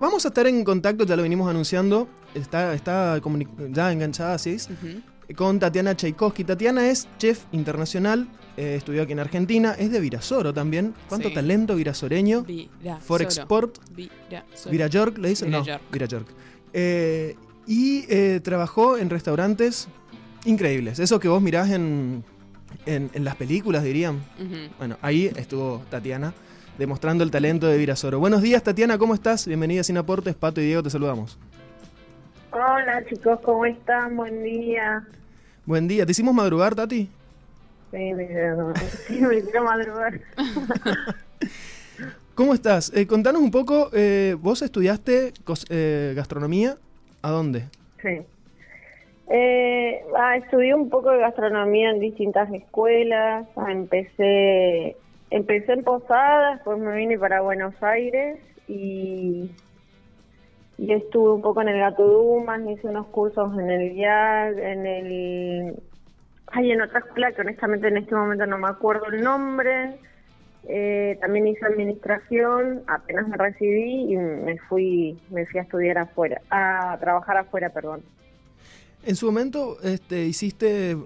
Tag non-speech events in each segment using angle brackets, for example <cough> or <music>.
Vamos a estar en contacto, ya lo venimos anunciando. Está, está ya enganchada, así con Tatiana Tchaikovsky. Tatiana es chef internacional, eh, estudió aquí en Argentina, es de Virasoro también. ¿Cuánto talento virasoreño? For Export. Virayork, ¿le dicen? No, Virayork. Eh, y eh, trabajó en restaurantes increíbles. Eso que vos mirás en, en, las películas, dirían. Bueno, ahí estuvo Tatiana demostrando el talento de Virasoro. Buenos días, Tatiana, ¿cómo estás? Bienvenida Sin Aportes, Pato y Diego, te saludamos. Hola chicos, ¿cómo están? Buen día. Buen día. ¿Te hicimos madrugar, Tati? Sí, me, <laughs> sí, me hicieron madrugar. <laughs> ¿Cómo estás? Eh, contanos un poco, eh, vos estudiaste eh, gastronomía, ¿a dónde? Sí. Eh, ah, estudié un poco de gastronomía en distintas escuelas, ah, empecé, empecé en Posadas, después me vine para Buenos Aires y estuve un poco en el Gato Dumas, hice unos cursos en el VIAG, en el... Hay en otra escuela que honestamente en este momento no me acuerdo el nombre. Eh, también hice administración, apenas me recibí y me fui, me fui a estudiar afuera, a trabajar afuera, perdón. En su momento este, hiciste,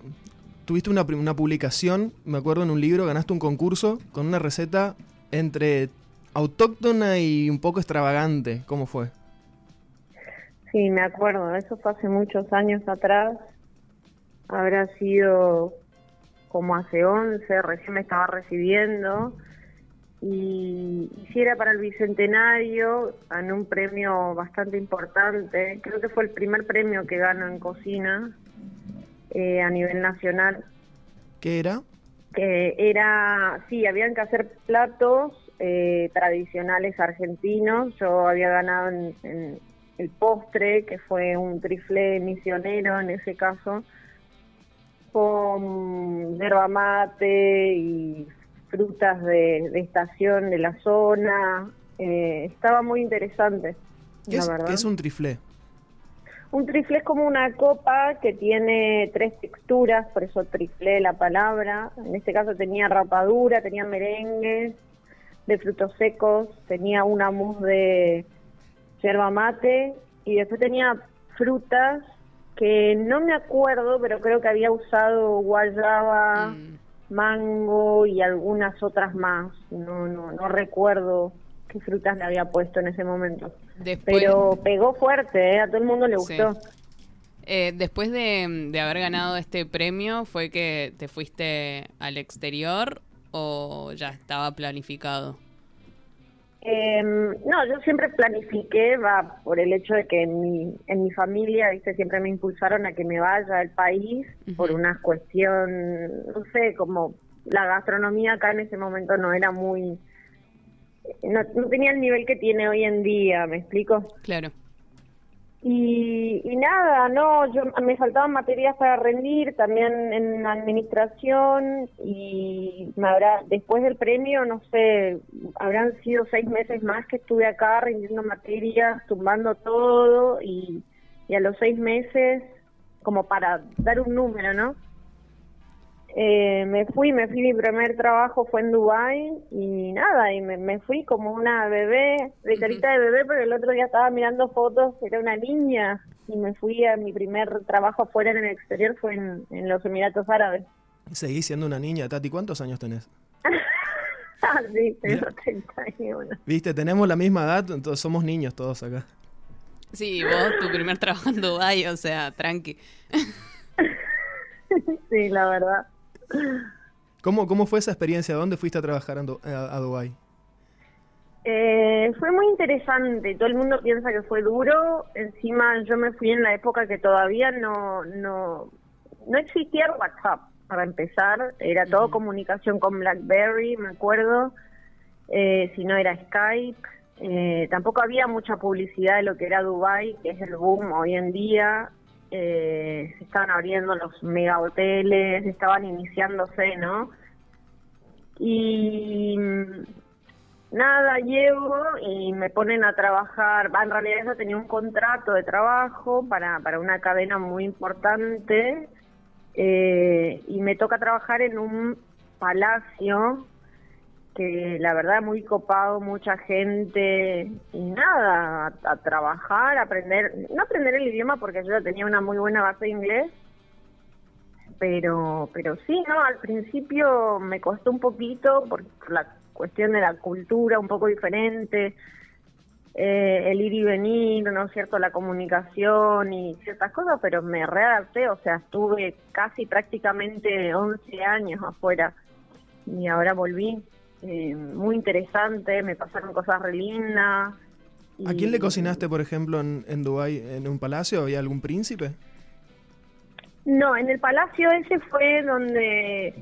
tuviste una, una publicación, me acuerdo en un libro, ganaste un concurso con una receta entre autóctona y un poco extravagante. ¿Cómo fue? Sí, me acuerdo, eso fue hace muchos años atrás. Habrá sido como hace 11, recién me estaba recibiendo. Y, si era para el bicentenario, gané un premio bastante importante. Creo que fue el primer premio que gano en cocina eh, a nivel nacional. ¿Qué era? Que era, sí, habían que hacer platos eh, tradicionales argentinos. Yo había ganado en el postre, que fue un trifle misionero en ese caso, con yerba mate y frutas de, estación de la zona. Eh, estaba muy interesante. ¿Qué, es, ¿Qué es un triflé? Un triflé es como una copa que tiene tres texturas, por eso triflé la palabra. En este caso tenía rapadura, tenía merengues de frutos secos, tenía una mousse de yerba mate y después tenía frutas que no me acuerdo, pero creo que había usado guayaba, mm. mango y algunas otras más. No, no, no recuerdo qué frutas le había puesto en ese momento. pero pegó fuerte, ¿eh? a todo el mundo le gustó. Eh, después de, de haber ganado este premio, ¿fue que te fuiste al exterior o ya estaba planificado? Eh, no, yo siempre planifiqué, va por el hecho de que en mi, en mi familia, ¿viste? siempre me impulsaron a que me vaya al país por una cuestión, no sé, como la gastronomía acá en ese momento no era muy, no, no tenía el nivel que tiene hoy en día, ¿me explico? Claro. Y, nada, no, yo me faltaban materias para rendir, también en administración y me habrá después del premio, no sé, habrán sido seis meses más que estuve acá rindiendo materias, tumbando todo y, y a los seis meses, como para dar un número, ¿no? Eh, me fui, me fui, mi primer trabajo fue en Dubai y nada, y me, fui como una bebé, de carita de bebé, porque el otro día estaba mirando fotos, era una niña, y me fui a mi primer trabajo afuera en el exterior, fue en, los Emiratos Árabes. Seguís siendo una niña, Tati, ¿cuántos años tenés? <laughs> ah, sí, tengo 31. Viste, tenemos la misma edad, entonces somos niños todos acá. Sí, vos tu primer trabajo en Dubai, o sea, tranqui. <laughs> sí, la verdad. ¿Cómo, ¿Cómo fue esa experiencia? ¿Dónde fuiste a trabajar a, Dubái? Eh, fue muy interesante. Todo el mundo piensa que fue duro. Encima yo me fui en la época que todavía no no no existía WhatsApp para empezar. Era todo comunicación con BlackBerry, me acuerdo. Eh, si no era Skype. Eh, tampoco había mucha publicidad de lo que era Dubai, que es el boom hoy en día eh, se estaban abriendo los mega hoteles, estaban iniciándose, ¿no? Y nada, llego y me ponen a trabajar, en realidad yo tenía un contrato de trabajo para, para una cadena muy importante eh, y me toca trabajar en un palacio que la verdad muy copado, mucha gente y nada, a, a trabajar, aprender, no aprender el idioma porque yo ya tenía una muy buena base de inglés, pero pero sí, no, al principio me costó un poquito por la cuestión de la cultura un poco diferente, eh, el ir y venir, ¿no es cierto?, la comunicación y ciertas cosas, pero me readapté, o sea, estuve casi prácticamente 11 años afuera y ahora volví. Eh, muy interesante, me pasaron cosas re lindas. ¿A quién le cocinaste, por ejemplo, en, en Dubái, en un palacio? ¿Había algún príncipe? No, en el palacio ese fue donde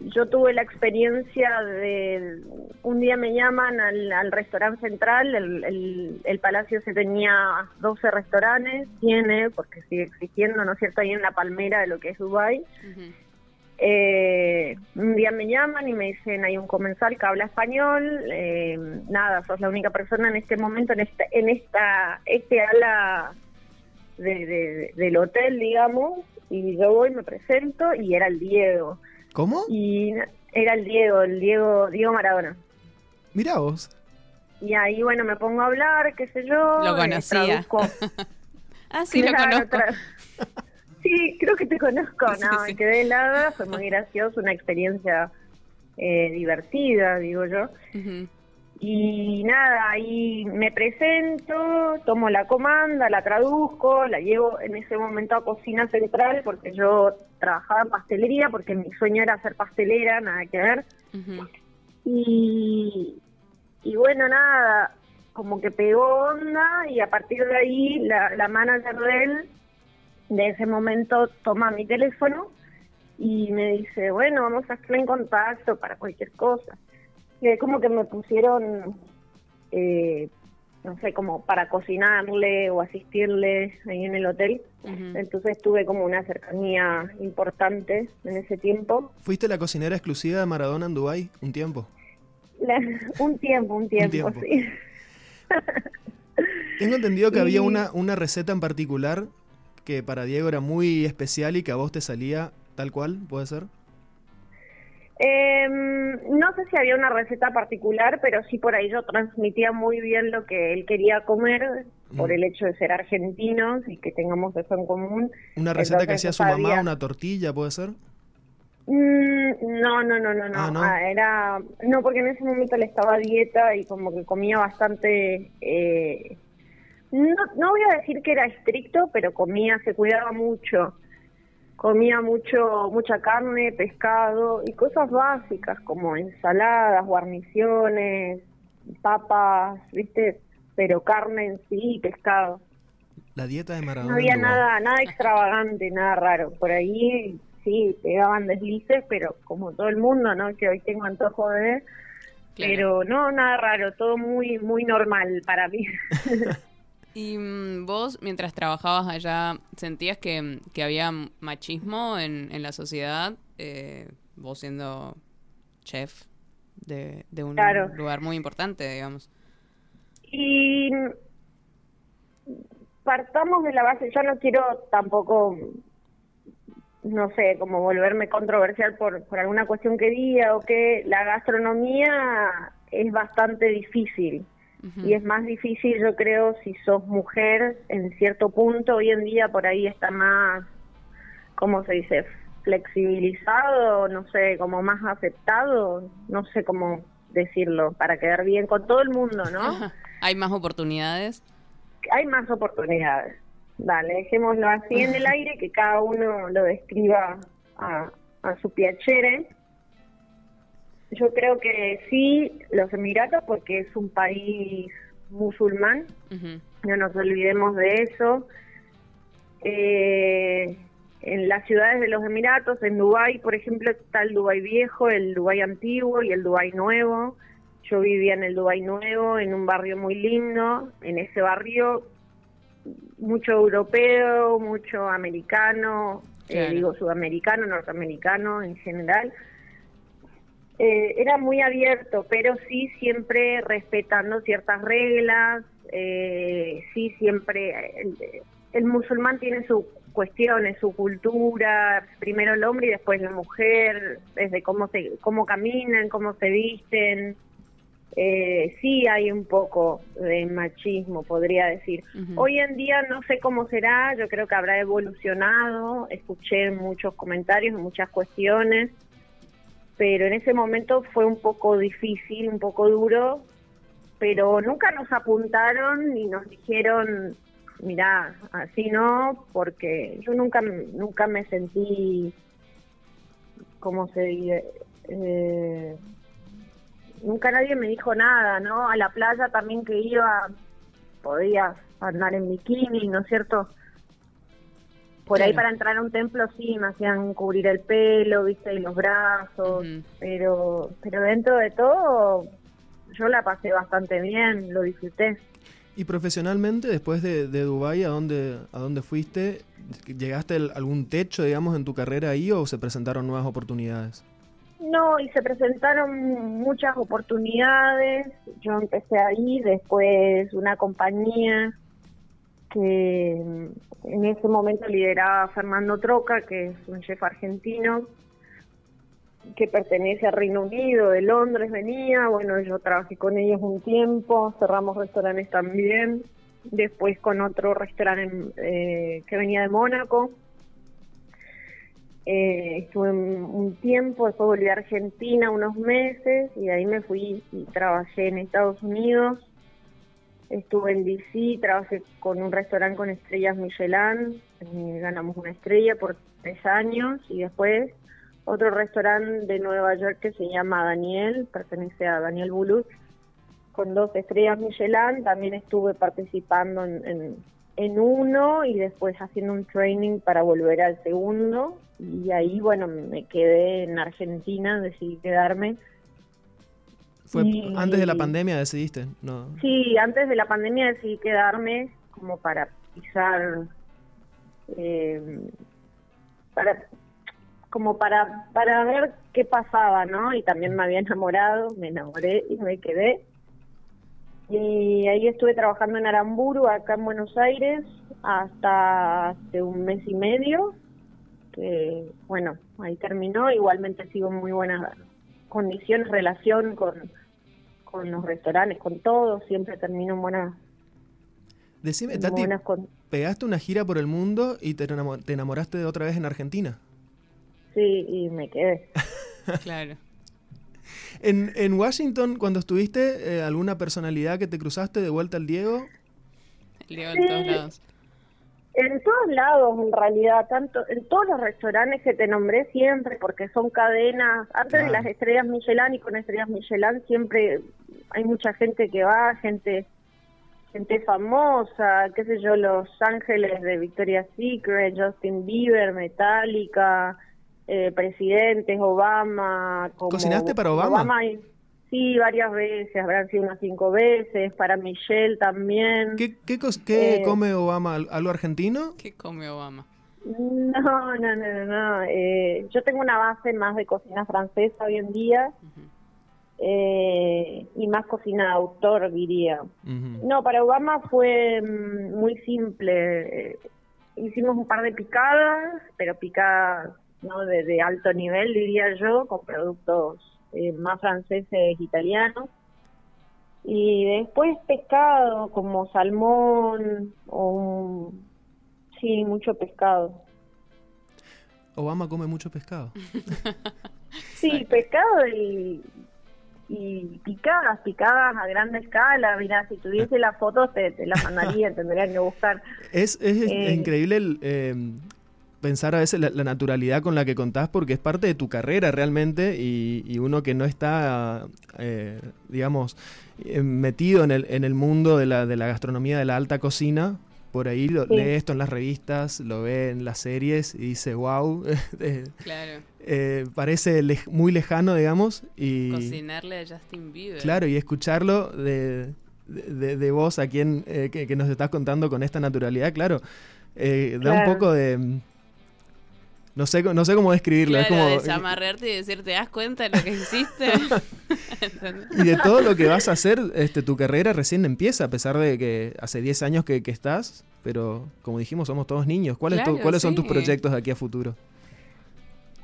yo tuve la experiencia de un día me llaman al, restaurante central, el, el, palacio se tenía 12 restaurantes, tiene, porque sigue existiendo, ¿no es cierto?, ahí en la palmera de lo que es Dubái. Eh, un día me llaman y me dicen, hay un comensal que habla español, eh, nada, sos la única persona en este momento, en esta, en esta este ala de, del hotel, digamos, y yo voy, me presento y era el Diego. ¿Cómo? Y era el Diego, el Diego, Diego Maradona. Mira vos. Y ahí, bueno, me pongo a hablar, qué sé yo. Lo conocía. <laughs> ah, sí, lo conozco. <laughs> Sí, creo que te conozco. <laughs> No, me quedé helada, fue muy gracioso, una experiencia eh, divertida, digo yo. Y nada, ahí me presento, tomo la comanda, la traduzco, la llevo en ese momento a cocina central porque yo trabajaba en pastelería, porque mi sueño era ser pastelera, nada que ver. y, y bueno, nada, como que pegó onda y a partir de ahí la, la manager de él, de ese momento, toma mi teléfono y me dice, bueno, vamos a estar en contacto para cualquier cosa que como que me pusieron, eh, no sé, como para cocinarle o asistirle ahí en el hotel. Entonces tuve como una cercanía importante en ese tiempo. ¿Fuiste la cocinera exclusiva de Maradona en Dubái un tiempo? un tiempo, un tiempo, sí. <laughs> Tengo entendido que había una, una receta en particular que para Diego era muy especial y que a vos te salía tal cual, ¿puede ser? Eh, no sé si había una receta particular, pero sí por ahí yo transmitía muy bien lo que él quería comer por mm. el hecho de ser argentinos y que tengamos eso en común. ¿Una receta que hacía su mamá, una tortilla, puede ser? Mm, no, no, no, no, no. Ah, ¿no? Ah, era no porque en ese momento le estaba a dieta y como que comía bastante. Eh, no, no voy a decir que era estricto, pero comía, se cuidaba mucho comía mucho mucha carne, pescado y cosas básicas como ensaladas, guarniciones, papas, ¿viste? Pero carne en sí, pescado. La dieta de Maradona. No había nada nada extravagante, nada raro. Por ahí sí, pegaban deslices, pero como todo el mundo, ¿no? Que hoy tengo antojo de... Pero no, nada raro, todo muy muy normal para mí. <laughs> ¿Y mm, vos, mientras trabajabas allá, sentías que, había machismo en, en la sociedad? Eh, vos siendo chef de, de un lugar muy importante, digamos. Y partamos de la base, yo no quiero tampoco, no sé, como volverme controversial por, por alguna cuestión que diga o que la gastronomía es bastante difícil y es más difícil yo creo si sos mujer en cierto punto hoy en día por ahí está más cómo se dice flexibilizado no sé como más aceptado no sé cómo decirlo para quedar bien con todo el mundo no <laughs> hay más oportunidades hay más oportunidades. Dale dejémoslo así en el <laughs> aire que cada uno lo describa a, a su piacere yo creo que sí, los Emiratos, porque es un país musulmán, no nos olvidemos de eso. Eh, en las ciudades de los Emiratos, en Dubái, por ejemplo, está el Dubái viejo, el Dubái antiguo y el Dubái nuevo. Yo vivía en el Dubái nuevo, en un barrio muy lindo. En ese barrio, mucho europeo, mucho americano, eh, digo sudamericano, norteamericano en general. Eh, era muy abierto, pero sí siempre respetando ciertas reglas, eh, sí siempre, el musulmán tiene sus cuestiones, su cultura, primero el hombre y después la mujer, desde cómo se, cómo caminan, cómo se visten. Eh, sí hay un poco de machismo, podría decir. Hoy en día no sé cómo será, yo creo que habrá evolucionado, escuché muchos comentarios, muchas cuestiones, pero en ese momento fue un poco difícil, un poco duro, pero nunca nos apuntaron ni nos dijeron mira, así no, porque yo nunca, nunca me sentí, ¿cómo se dice? Eh, nunca nadie me dijo nada, ¿no? A la playa también que iba, podía andar en bikini, ¿no es cierto? Por ahí para entrar a un templo sí me hacían cubrir el pelo, viste, y los brazos, pero pero dentro de todo yo la pasé bastante bien, lo disfruté. Y profesionalmente, después de, de Dubái, ¿a dónde, ¿a dónde fuiste? ¿Llegaste a algún techo, digamos, en tu carrera ahí o se presentaron nuevas oportunidades? No, y se presentaron muchas oportunidades. Yo empecé ahí, después una compañía que en ese momento lideraba Fernando Troca, que es un chef argentino, que pertenece al Reino Unido, de Londres venía, bueno, yo trabajé con ellos un tiempo, cerramos restaurantes también, después con otro restaurante eh, que venía de Mónaco, eh, estuve un tiempo, después volví a Argentina unos meses y ahí me fui y trabajé en Estados Unidos, estuve en DC, trabajé con un restaurante con estrellas Michelin, eh, ganamos una estrella por tres años y después otro restaurante de Nueva York que se llama Daniel, pertenece a Daniel Bulut, con dos estrellas Michelin. También estuve participando en, en, uno y después haciendo un training para volver al segundo. Y ahí, bueno, me quedé en Argentina, decidí quedarme. ¿Fue antes de la pandemia decidiste? No. Sí, antes de la pandemia decidí quedarme como para pisar, eh, para como para, para ver qué pasaba, ¿no? Y también me había enamorado, me enamoré y me quedé. Y ahí estuve trabajando en Aramburu, acá en Buenos Aires, hasta hace un mes y medio, que bueno, ahí terminó. Igualmente sigo en muy buenas condiciones, relación con, con los restaurantes, con todo, siempre termino en buenas Decime, Tati, pegaste una gira por el mundo y te enamoraste de otra vez en Argentina. Sí, y me quedé. <laughs> claro. En, en Washington, cuando estuviste, eh, ¿alguna personalidad que te cruzaste de vuelta al Diego? El Diego en todos lados. En todos lados, en realidad, tanto en todos los restaurantes que te nombré siempre, porque son cadenas, antes de las estrellas Michelin y con estrellas Michelin siempre hay mucha gente que va, gente gente famosa, qué sé yo, Los Ángeles de Victoria's Secret, Justin Bieber, Metallica, eh, presidentes, Obama. ¿Cocinaste para Obama? sí, varias veces, habrán sido unas cinco veces, para Michelle también. ¿Qué, qué, eh, come Obama? ¿Algo argentino? ¿Qué come Obama? No, no, no, no. Eh, yo tengo una base más de cocina francesa hoy en día. Y más cocina de autor, diría. No, para Obama fue mm, muy simple. hicimos un par de picadas, pero picadas ¿no? de, alto nivel, diría yo, con productos eh, más franceses, italianos. Y después pescado, como salmón, o sí, mucho pescado. Obama come mucho pescado. <laughs> sí, pescado y, y picadas, picadas a gran escala. Mira, si tuviese las fotos te, te las mandaría, <laughs> tendrían que buscar. Es, es, eh, increíble el, eh, pensar a veces la, naturalidad con la que contás porque es parte de tu carrera realmente y, uno que no está, eh, digamos, eh, metido en el, en el mundo de la, de la gastronomía de la alta cocina, por ahí lo, lee esto en las revistas, lo ve en las series y dice, wow, <laughs> claro. Eh, parece muy lejano, digamos. Y, Cocinarle a Justin Bieber. Claro, y escucharlo de, de, de vos a quien que, que, nos estás contando con esta naturalidad, claro, da un poco de no sé, no sé cómo describirlo. es como, desamarrarte y decir, ¿te das cuenta de lo que hiciste? <laughs> y de todo lo que vas a hacer, este, tu carrera recién empieza, a pesar de que hace 10 años que, estás. pero como dijimos, somos todos niños. ¿Cuáles, Claro, ¿cuáles son tus proyectos de aquí a futuro?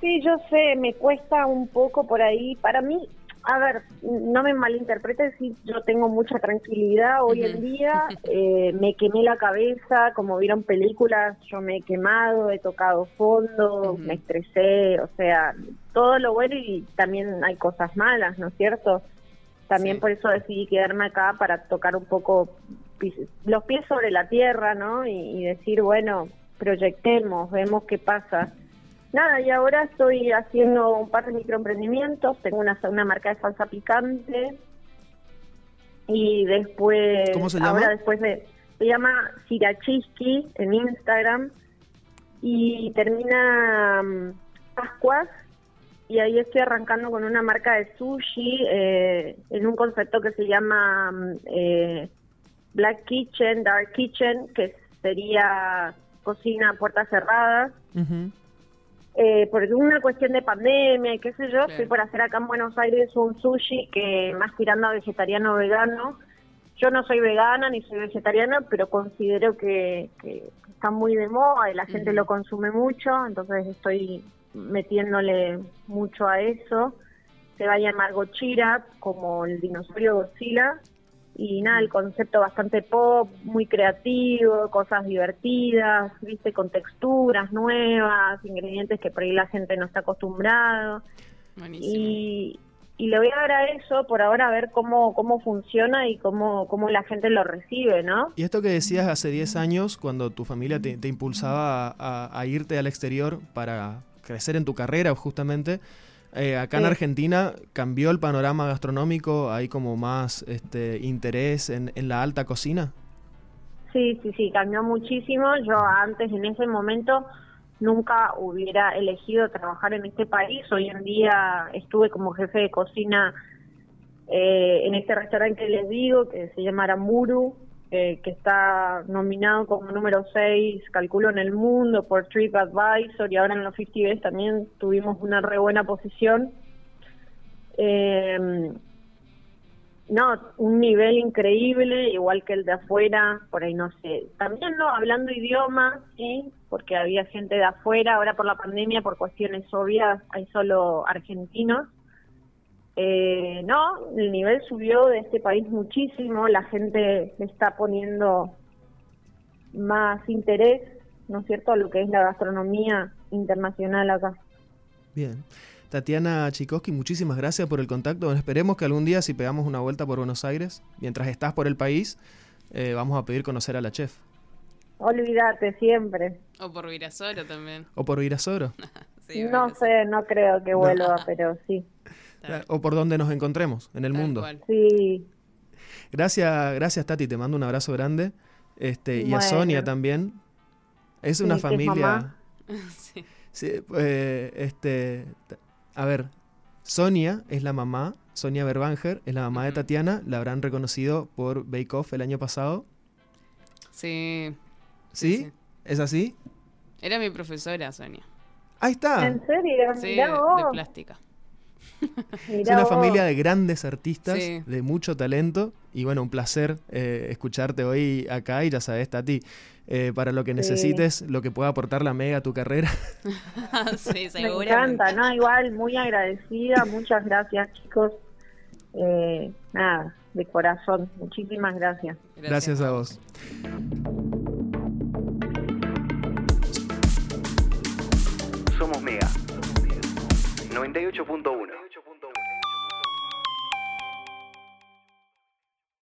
Sí, yo sé, me cuesta un poco por ahí. Para mí, a ver, no me malinterpretes si yo tengo mucha tranquilidad hoy en día. <laughs> eh, me quemé la cabeza, como vieron películas, yo me he quemado, he tocado fondo, me estresé, o sea, todo lo bueno y también hay cosas malas, ¿no es cierto? También Sí. por eso decidí quedarme acá para tocar un poco los pies sobre la tierra, ¿no? Y, y decir, bueno, proyectemos, vemos qué pasa. Nada, y ahora estoy haciendo un par de microemprendimientos, tengo una, una marca de salsa picante y después, ¿Cómo se llama? ahora después de, se llama Sirachiski en Instagram y termina mm, Pascuas y ahí estoy arrancando con una marca de sushi eh, en un concepto que se llama mm, eh, Black Kitchen, Dark Kitchen, que sería cocina a puertas cerradas. Ujú. Eh, por una cuestión de pandemia y qué sé yo, Claro. estoy por hacer acá en Buenos Aires un sushi que más tirando a vegetariano o vegano. Yo no soy vegana ni soy vegetariana, pero considero que, que está muy de moda y la gente lo consume mucho, entonces estoy metiéndole mucho a eso. Se va a llamar Gochira, como el dinosaurio Godzilla. Y nada, el concepto bastante pop, muy creativo, cosas divertidas, viste, con texturas nuevas, ingredientes que por ahí la gente no está acostumbrado. Buenísimo. Y, y le voy a dar a eso por ahora a ver cómo, cómo funciona y cómo, cómo la gente lo recibe, ¿no? Y esto que decías hace 10 años, cuando tu familia te, te impulsaba a, a- a irte al exterior para crecer en tu carrera, justamente, eh, acá en. Argentina cambió el panorama gastronómico, hay como más este, interés en, en la alta cocina. Sí, sí, sí, cambió muchísimo. Yo antes, en ese momento, nunca hubiera elegido trabajar en este país. Hoy en día estuve como jefe de cocina eh, en este restaurante que les digo, que se llama Aramburu, eh, que está nominado como número 6, calculo, en el mundo por TripAdvisor y ahora en los 50 Best también tuvimos una re buena posición. Eh, no, un nivel increíble, igual que el de afuera, por ahí no sé. También no, hablando idiomas, sí, porque había gente de afuera, ahora por la pandemia, por cuestiones obvias, hay solo argentinos. Eh, no, el nivel subió de este país muchísimo, la gente le está poniendo más interés, ¿no es cierto?, a lo que es la gastronomía internacional acá. Bien. Tatiana Chikoski, muchísimas gracias por el contacto. Bueno, esperemos que algún día, si pegamos una vuelta por Buenos Aires, mientras estás por el país, eh, vamos a pedir conocer a la chef. Olvídate siempre. O por Virasoro también. O por Virasoro. <laughs> Sí, no sé, no creo que vuelva, pero sí. O por donde nos encontremos, en el tal mundo. cual. Sí, Gracias, gracias Tati, te mando un abrazo grande. Este, y a. Sonia también. Es Sí, una es familia. mamá. <laughs> Sí. Sí, eh, este, a ver, Sonia es la mamá, Sonia Berbanger es la mamá de. Tatiana, la habrán reconocido por Bake Off el año pasado. Sí. ¿Sí? sí. ¿Es así? Era mi profesora, Sonia. Ahí está. ¿En serio? Sí, de plástica. <laughs> Es una vos. familia de grandes artistas, Sí. de mucho talento. Y bueno, un placer eh, escucharte hoy acá. Y ya sabes, Tati, eh, para lo que Sí. necesites, lo que pueda aportar la Mega a tu carrera. <laughs> sí, Me seguramente. encanta, ¿no? Igual, muy agradecida. Muchas gracias, chicos. Eh, nada, de corazón. Muchísimas gracias. Gracias a vos. Somos Mega. 98.1.